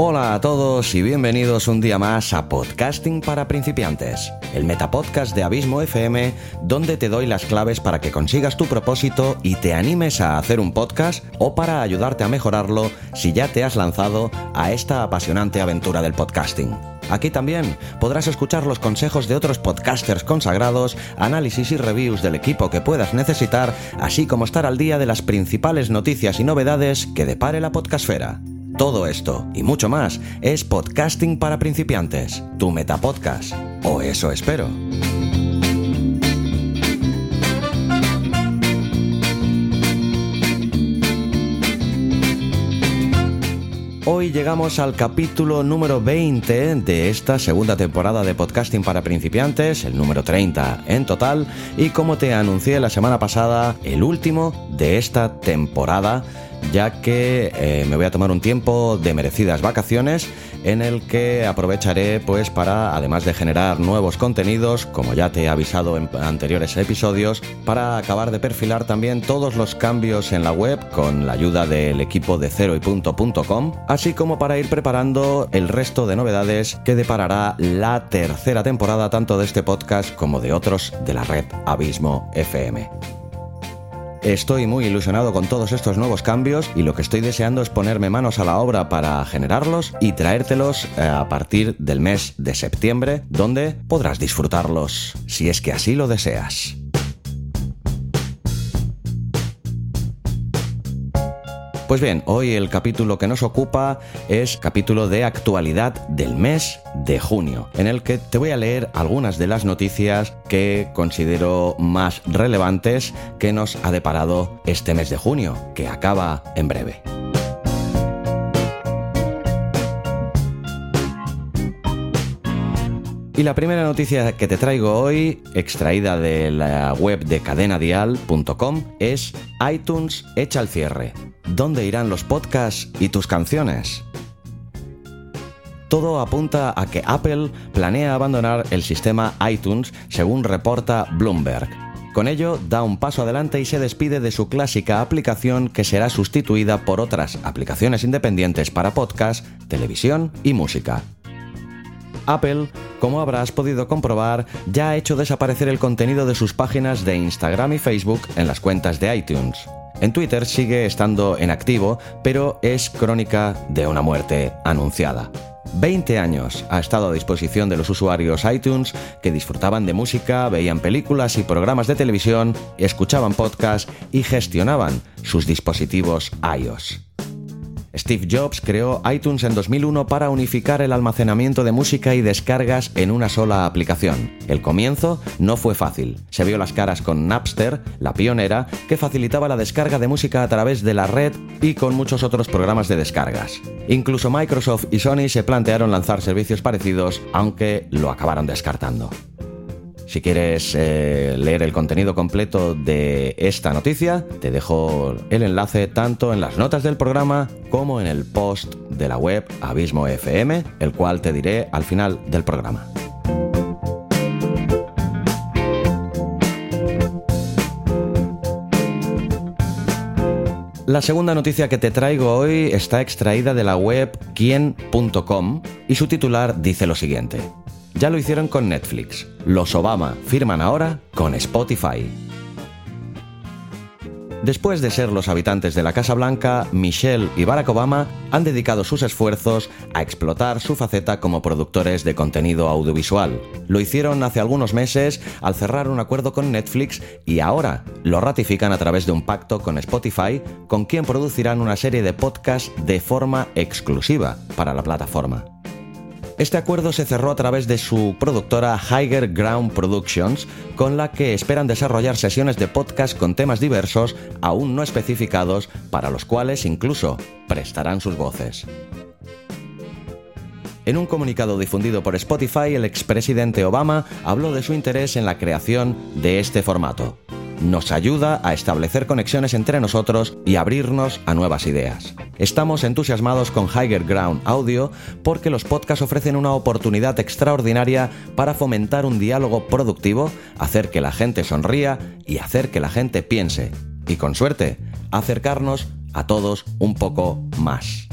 Hola a todos y bienvenidos un día más a Podcasting para principiantes, el metapodcast de Abismo FM, donde te doy las claves para que consigas tu propósito y te animes a hacer un podcast o para ayudarte a mejorarlo si ya te has lanzado a esta apasionante aventura del podcasting. Aquí también podrás escuchar los consejos de otros podcasters consagrados, análisis y reviews del equipo que puedas necesitar, así como estar al día de las principales noticias y novedades que depare la podcastfera. Todo esto y mucho más es Podcasting para principiantes, tu metapodcast. O eso espero. Hoy llegamos al capítulo número 20 de esta segunda temporada de podcasting para principiantes, el número 30 en total, y como te anuncié la semana pasada, el último de esta temporada ya que eh, me voy a tomar un tiempo de merecidas vacaciones en el que aprovecharé pues para además de generar nuevos contenidos como ya te he avisado en anteriores episodios para acabar de perfilar también todos los cambios en la web con la ayuda del equipo de cero y así como para ir preparando el resto de novedades que deparará la tercera temporada tanto de este podcast como de otros de la red Abismo FM. Estoy muy ilusionado con todos estos nuevos cambios y lo que estoy deseando es ponerme manos a la obra para generarlos y traértelos eh, a partir del mes de septiembre, donde podrás disfrutarlos, si es que así lo deseas. Pues bien, hoy el capítulo que nos ocupa es capítulo de actualidad del mes de junio, en el que te voy a leer algunas de las noticias que considero más relevantes que nos ha deparado este mes de junio, que acaba en breve. Y la primera noticia que te traigo hoy, extraída de la web de cadenadial.com, es iTunes echa al cierre. ¿Dónde irán los podcasts y tus canciones? Todo apunta a que Apple planea abandonar el sistema iTunes, según reporta Bloomberg. Con ello, da un paso adelante y se despide de su clásica aplicación que será sustituida por otras aplicaciones independientes para podcast, televisión y música. Apple, como habrás podido comprobar, ya ha hecho desaparecer el contenido de sus páginas de Instagram y Facebook en las cuentas de iTunes. En Twitter sigue estando en activo, pero es crónica de una muerte anunciada. 20 años ha estado a disposición de los usuarios iTunes que disfrutaban de música, veían películas y programas de televisión, escuchaban podcasts y gestionaban sus dispositivos iOS. Steve Jobs creó iTunes en 2001 para unificar el almacenamiento de música y descargas en una sola aplicación. El comienzo no fue fácil. Se vio las caras con Napster, la pionera, que facilitaba la descarga de música a través de la red y con muchos otros programas de descargas. Incluso Microsoft y Sony se plantearon lanzar servicios parecidos, aunque lo acabaron descartando. Si quieres eh, leer el contenido completo de esta noticia, te dejo el enlace tanto en las notas del programa como en el post de la web Abismo FM, el cual te diré al final del programa. La segunda noticia que te traigo hoy está extraída de la web quien.com y su titular dice lo siguiente. Ya lo hicieron con Netflix. Los Obama firman ahora con Spotify. Después de ser los habitantes de la Casa Blanca, Michelle y Barack Obama han dedicado sus esfuerzos a explotar su faceta como productores de contenido audiovisual. Lo hicieron hace algunos meses al cerrar un acuerdo con Netflix y ahora lo ratifican a través de un pacto con Spotify, con quien producirán una serie de podcasts de forma exclusiva para la plataforma. Este acuerdo se cerró a través de su productora Higher Ground Productions, con la que esperan desarrollar sesiones de podcast con temas diversos aún no especificados, para los cuales incluso prestarán sus voces. En un comunicado difundido por Spotify, el expresidente Obama habló de su interés en la creación de este formato. Nos ayuda a establecer conexiones entre nosotros y abrirnos a nuevas ideas. Estamos entusiasmados con Higher Ground Audio porque los podcasts ofrecen una oportunidad extraordinaria para fomentar un diálogo productivo, hacer que la gente sonría y hacer que la gente piense. Y con suerte, acercarnos a todos un poco más.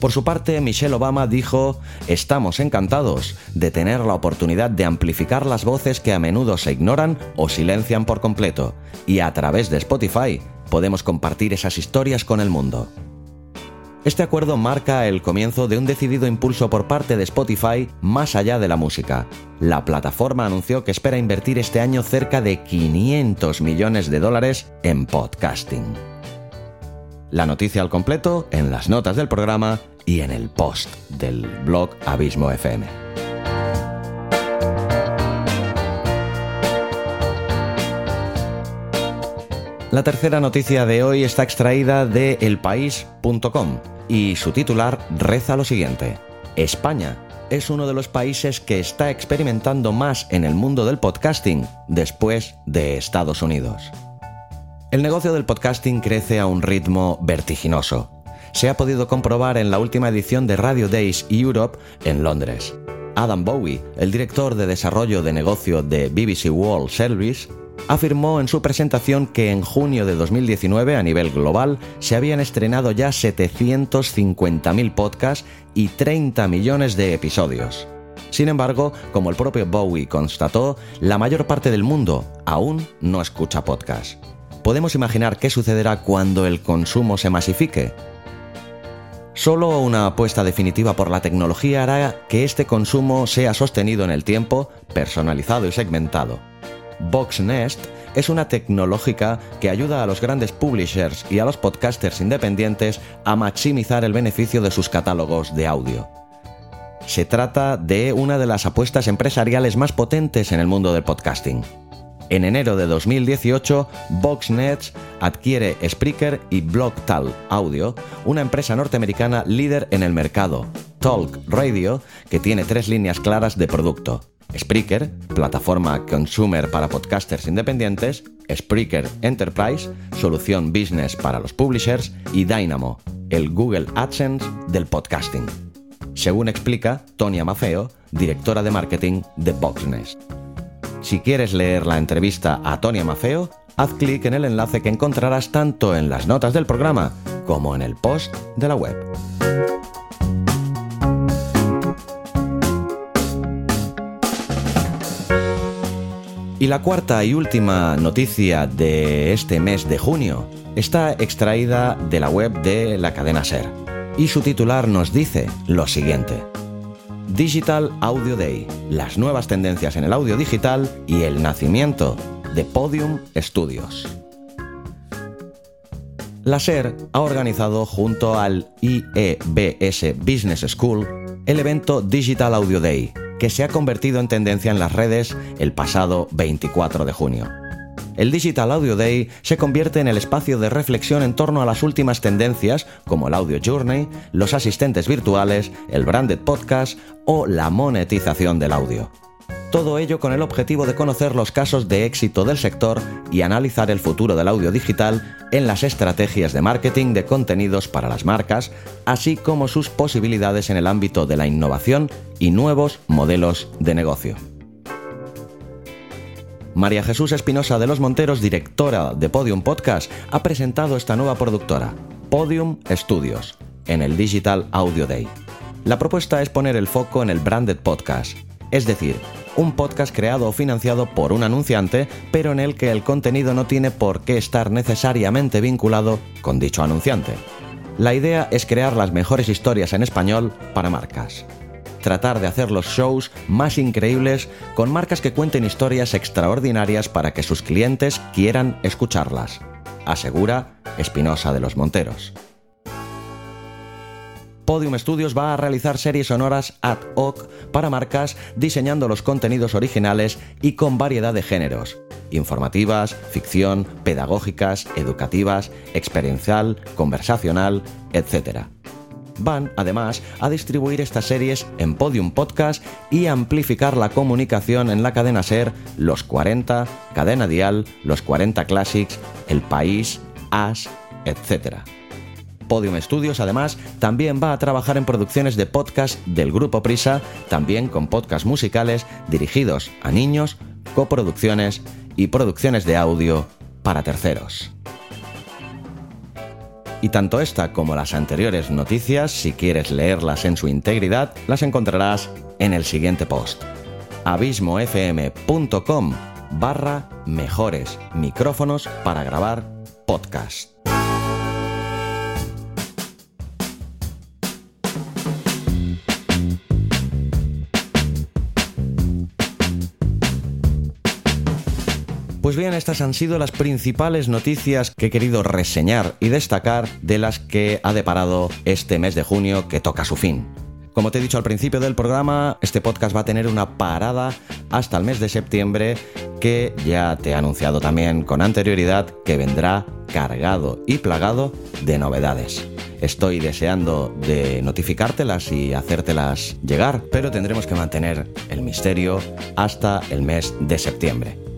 Por su parte, Michelle Obama dijo, estamos encantados de tener la oportunidad de amplificar las voces que a menudo se ignoran o silencian por completo, y a través de Spotify podemos compartir esas historias con el mundo. Este acuerdo marca el comienzo de un decidido impulso por parte de Spotify más allá de la música. La plataforma anunció que espera invertir este año cerca de 500 millones de dólares en podcasting. La noticia al completo en las notas del programa y en el post del blog Abismo FM. La tercera noticia de hoy está extraída de elpaís.com y su titular reza lo siguiente. España es uno de los países que está experimentando más en el mundo del podcasting después de Estados Unidos. El negocio del podcasting crece a un ritmo vertiginoso se ha podido comprobar en la última edición de Radio Days Europe en Londres. Adam Bowie, el director de desarrollo de negocio de BBC World Service, afirmó en su presentación que en junio de 2019 a nivel global se habían estrenado ya 750.000 podcasts y 30 millones de episodios. Sin embargo, como el propio Bowie constató, la mayor parte del mundo aún no escucha podcasts. ¿Podemos imaginar qué sucederá cuando el consumo se masifique? Solo una apuesta definitiva por la tecnología hará que este consumo sea sostenido en el tiempo, personalizado y segmentado. Boxnest es una tecnológica que ayuda a los grandes publishers y a los podcasters independientes a maximizar el beneficio de sus catálogos de audio. Se trata de una de las apuestas empresariales más potentes en el mundo del podcasting. En enero de 2018, Voxnets adquiere Spreaker y BlockTal Audio, una empresa norteamericana líder en el mercado, Talk Radio, que tiene tres líneas claras de producto. Spreaker, plataforma consumer para podcasters independientes, Spreaker Enterprise, solución business para los publishers, y Dynamo, el Google AdSense del podcasting. Según explica Tonia Mafeo, directora de marketing de Voxnest. Si quieres leer la entrevista a Tony Mafeo, haz clic en el enlace que encontrarás tanto en las notas del programa como en el post de la web. Y la cuarta y última noticia de este mes de junio está extraída de la web de la cadena Ser. Y su titular nos dice lo siguiente. Digital Audio Day, las nuevas tendencias en el audio digital y el nacimiento de Podium Studios. La SER ha organizado junto al IEBS Business School el evento Digital Audio Day, que se ha convertido en tendencia en las redes el pasado 24 de junio el Digital Audio Day se convierte en el espacio de reflexión en torno a las últimas tendencias como el Audio Journey, los asistentes virtuales, el branded podcast o la monetización del audio. Todo ello con el objetivo de conocer los casos de éxito del sector y analizar el futuro del audio digital en las estrategias de marketing de contenidos para las marcas, así como sus posibilidades en el ámbito de la innovación y nuevos modelos de negocio. María Jesús Espinosa de los Monteros, directora de Podium Podcast, ha presentado esta nueva productora, Podium Studios, en el Digital Audio Day. La propuesta es poner el foco en el branded podcast, es decir, un podcast creado o financiado por un anunciante, pero en el que el contenido no tiene por qué estar necesariamente vinculado con dicho anunciante. La idea es crear las mejores historias en español para marcas tratar de hacer los shows más increíbles con marcas que cuenten historias extraordinarias para que sus clientes quieran escucharlas, asegura Espinosa de los Monteros. Podium Studios va a realizar series sonoras ad hoc para marcas diseñando los contenidos originales y con variedad de géneros, informativas, ficción, pedagógicas, educativas, experiencial, conversacional, etc van además a distribuir estas series en Podium Podcast y amplificar la comunicación en la cadena Ser, Los 40, Cadena Dial, Los 40 Classics, El País, As, etc. Podium Studios, además, también va a trabajar en producciones de podcast del Grupo Prisa, también con podcasts musicales dirigidos a niños, coproducciones y producciones de audio para terceros. Y tanto esta como las anteriores noticias, si quieres leerlas en su integridad, las encontrarás en el siguiente post. abismofm.com barra mejores micrófonos para grabar podcast. Pues bien, estas han sido las principales noticias que he querido reseñar y destacar de las que ha deparado este mes de junio que toca su fin. Como te he dicho al principio del programa, este podcast va a tener una parada hasta el mes de septiembre que ya te he anunciado también con anterioridad que vendrá cargado y plagado de novedades. Estoy deseando de notificártelas y hacértelas llegar, pero tendremos que mantener el misterio hasta el mes de septiembre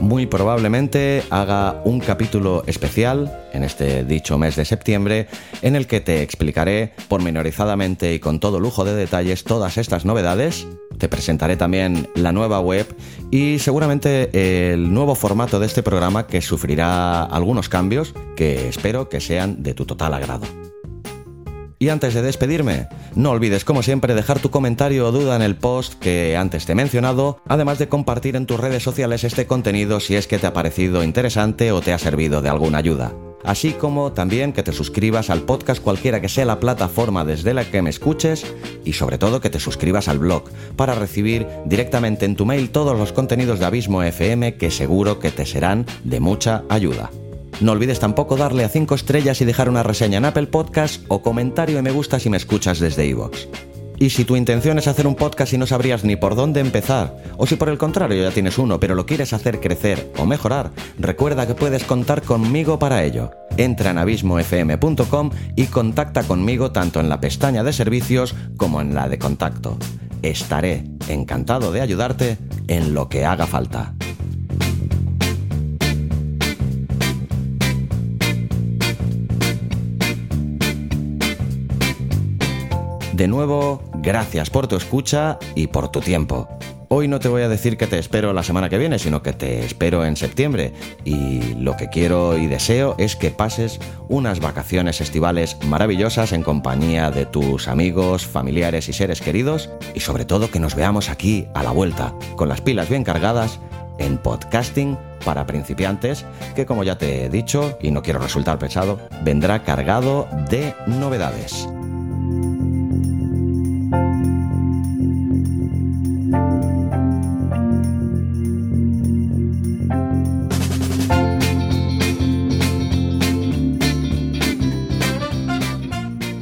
muy probablemente haga un capítulo especial en este dicho mes de septiembre en el que te explicaré pormenorizadamente y con todo lujo de detalles todas estas novedades. Te presentaré también la nueva web y seguramente el nuevo formato de este programa que sufrirá algunos cambios que espero que sean de tu total agrado. Y antes de despedirme, no olvides como siempre dejar tu comentario o duda en el post que antes te he mencionado, además de compartir en tus redes sociales este contenido si es que te ha parecido interesante o te ha servido de alguna ayuda. Así como también que te suscribas al podcast cualquiera que sea la plataforma desde la que me escuches y sobre todo que te suscribas al blog para recibir directamente en tu mail todos los contenidos de Abismo FM que seguro que te serán de mucha ayuda. No olvides tampoco darle a 5 estrellas y dejar una reseña en Apple Podcast o comentario y me gusta si me escuchas desde iVoox. Y si tu intención es hacer un podcast y no sabrías ni por dónde empezar, o si por el contrario ya tienes uno pero lo quieres hacer crecer o mejorar, recuerda que puedes contar conmigo para ello. Entra en abismofm.com y contacta conmigo tanto en la pestaña de servicios como en la de contacto. Estaré encantado de ayudarte en lo que haga falta. De nuevo, gracias por tu escucha y por tu tiempo. Hoy no te voy a decir que te espero la semana que viene, sino que te espero en septiembre. Y lo que quiero y deseo es que pases unas vacaciones estivales maravillosas en compañía de tus amigos, familiares y seres queridos. Y sobre todo que nos veamos aquí a la vuelta, con las pilas bien cargadas, en podcasting para principiantes, que como ya te he dicho, y no quiero resultar pesado, vendrá cargado de novedades.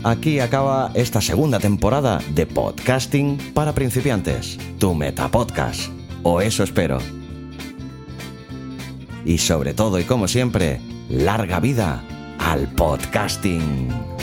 Aquí acaba esta segunda temporada de podcasting para principiantes, tu metapodcast, o eso espero. Y sobre todo y como siempre, larga vida al podcasting.